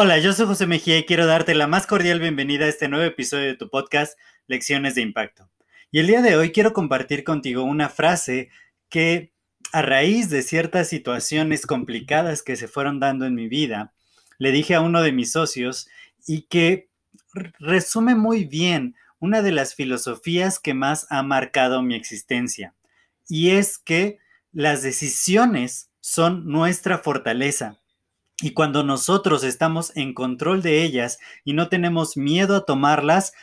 Hola, yo soy José Mejía y quiero darte la más cordial bienvenida a este nuevo episodio de tu podcast Lecciones de Impacto. Y el día de hoy quiero compartir contigo una frase que a raíz de ciertas situaciones complicadas que se fueron dando en mi vida, le dije a uno de mis socios y que resume muy bien una de las filosofías que más ha marcado mi existencia. Y es que las decisiones son nuestra fortaleza. Y cuando nosotros estamos en control de ellas y no tenemos miedo a tomarlas,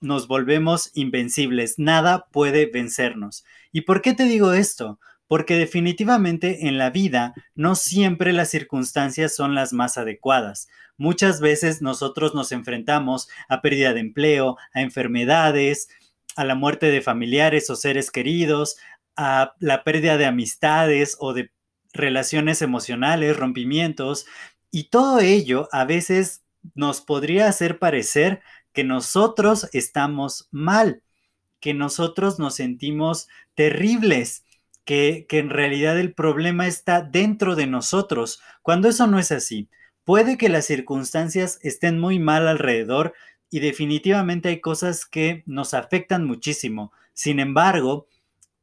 nos volvemos invencibles. Nada puede vencernos. ¿Y por qué te digo esto? Porque definitivamente en la vida no siempre las circunstancias son las más adecuadas. Muchas veces nosotros nos enfrentamos a pérdida de empleo, a enfermedades, a la muerte de familiares o seres queridos, a la pérdida de amistades o de relaciones emocionales, rompimientos, y todo ello a veces nos podría hacer parecer que nosotros estamos mal, que nosotros nos sentimos terribles, que, que, en realidad el problema está dentro de nosotros, cuando eso no es así. Puede que las circunstancias estén muy mal alrededor y definitivamente hay cosas que nos afectan muchísimo. Sin embargo,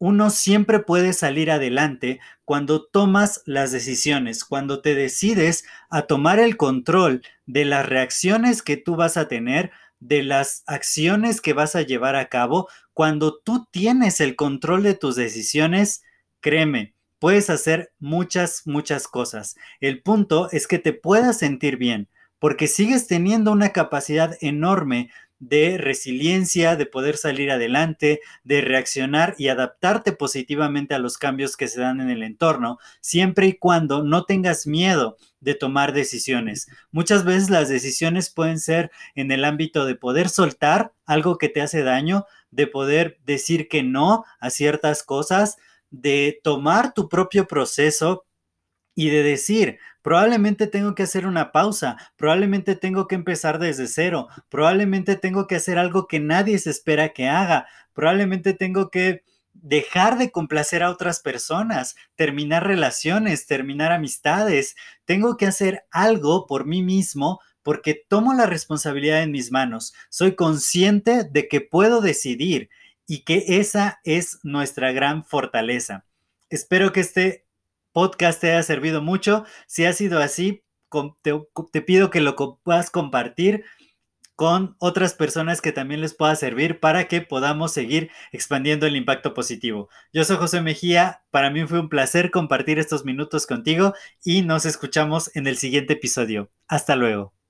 uno siempre puede salir adelante cuando tomas las decisiones, cuando te decides a tomar el control de las reacciones que tú vas a tener, de las acciones que vas a llevar a cabo, cuando tú tienes el control de tus decisiones, créeme, puedes hacer muchas, muchas cosas. El punto es que te puedas sentir bien, porque sigues teniendo una capacidad enorme de resiliencia, de poder salir adelante, de reaccionar y adaptarte positivamente a los cambios que se dan en el entorno, siempre y cuando no tengas miedo de tomar decisiones. Muchas veces las decisiones pueden ser en el ámbito de poder soltar algo que te hace daño, de poder decir que no a ciertas cosas, de tomar tu propio proceso y de decir, probablemente tengo que hacer una pausa, probablemente tengo que empezar desde cero, probablemente tengo que hacer algo que nadie se espera que haga, probablemente tengo que dejar de complacer a otras personas, terminar relaciones, terminar amistades, tengo que hacer algo por mí mismo porque tomo la responsabilidad en mis manos, soy consciente de que puedo decidir y que esa es nuestra gran fortaleza. Espero que este podcast te haya servido mucho. Si ha sido así, te, pido que lo puedas compartir con otras personas que también les pueda servir para que podamos seguir expandiendo el impacto positivo. Yo soy José Mejía, para mí fue un placer compartir estos minutos contigo y nos escuchamos en el siguiente episodio. Hasta luego.